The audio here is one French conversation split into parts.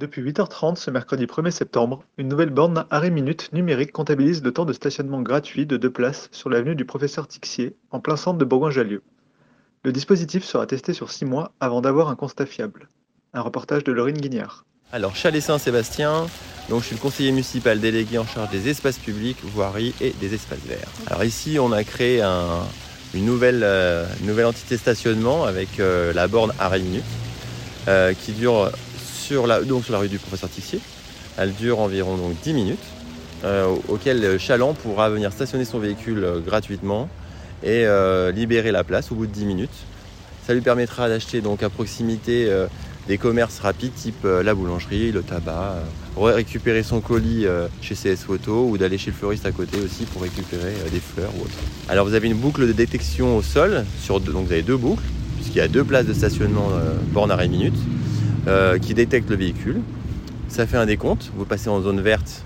Depuis 8h30 ce mercredi 1er septembre, une nouvelle borne arrêt minute numérique comptabilise le temps de stationnement gratuit de deux places sur l'avenue du Professeur Tixier, en plein centre de Bourgoin-Jallieu. Le dispositif sera testé sur six mois avant d'avoir un constat fiable. Un reportage de Laurine Guignard. Alors, Chalet Saint-Sébastien, donc je suis le conseiller municipal délégué en charge des espaces publics, voiries et des espaces verts. Alors ici, on a créé un- une, nouvelle, euh, nouvelle entité stationnement avec euh, la borne arrêt minute euh, qui dure sur la, donc sur la rue du professeur Tixier. Elle dure environ donc 10 minutes, euh, au- auquel euh, Chaland pourra venir stationner son véhicule euh, gratuitement et libérer la place au bout de 10 minutes. Ça lui permettra d'acheter donc à proximité des commerces rapides type la boulangerie, le tabac, récupérer son colis chez CS Photo ou d'aller chez le fleuriste à côté aussi pour récupérer des fleurs ou autre. Alors vous avez une boucle de détection au sol, donc vous avez deux boucles, puisqu'il y a deux places de stationnement borne arrêt minute, euh, qui détectent le véhicule. Ça fait un décompte, vous passez en zone verte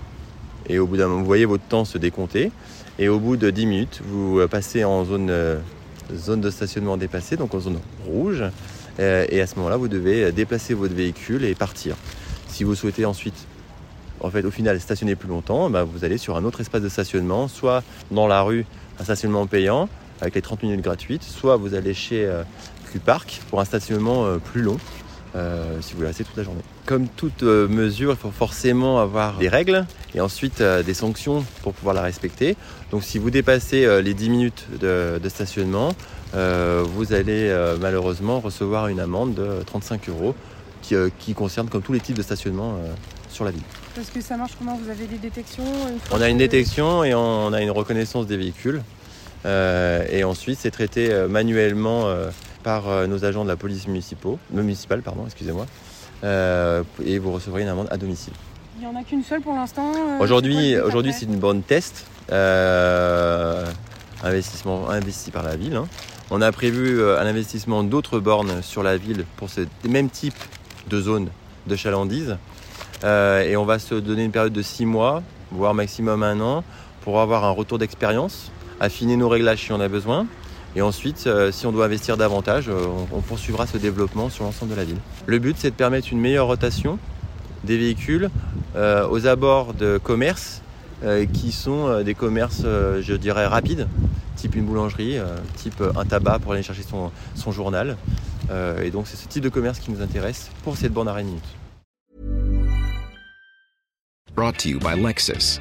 et au bout d'un moment vous voyez votre temps se décompter. Et au bout de 10 minutes, vous euh, passez en zone, euh, zone de stationnement dépassée, donc en zone rouge. Euh, et à ce moment-là, vous devez déplacer votre véhicule et partir. Si vous souhaitez ensuite, en fait, au final, stationner plus longtemps, bah, vous allez sur un autre espace de stationnement, soit dans la rue, un stationnement payant avec les 30 minutes gratuites, soit vous allez chez Q-Park pour un stationnement plus long. Euh, si vous voulez rester toute la journée. Comme toute euh, mesure, il faut forcément avoir des règles et ensuite euh, des sanctions pour pouvoir la respecter. Donc si vous dépassez les 10 minutes de, de stationnement, vous allez malheureusement recevoir une amende de 35 euros qui, qui concerne comme tous les types de stationnement sur la ville. Parce que ça marche comment? Vous avez des détections On a une détection et on a une reconnaissance des véhicules. Et ensuite, c'est traité manuellement par euh, nos agents de la police municipaux, euh, municipale. Pardon, excusez-moi. Euh, et vous recevrez une amende à domicile. Il n'y en a qu'une seule pour l'instant Aujourd'hui, aujourd'hui, c'est une borne test, investissement investi par la ville. hein. On a prévu un investissement d'autres bornes sur la ville pour ce même type de zone de chalandise. Euh, et on va se donner une période de six mois, voire maximum un an, pour avoir un retour d'expérience, affiner nos réglages si on a besoin. Et ensuite, euh, si on doit investir davantage, euh, on, poursuivra ce développement sur l'ensemble de la ville. Le but, c'est de permettre une meilleure rotation des véhicules euh, aux abords de commerces qui sont des commerces, je dirais, rapides, type une boulangerie, type un tabac pour aller chercher son, son journal. Et donc c'est ce type de commerce qui nous intéresse pour cette arrêt minute. Brought to you by Lexus.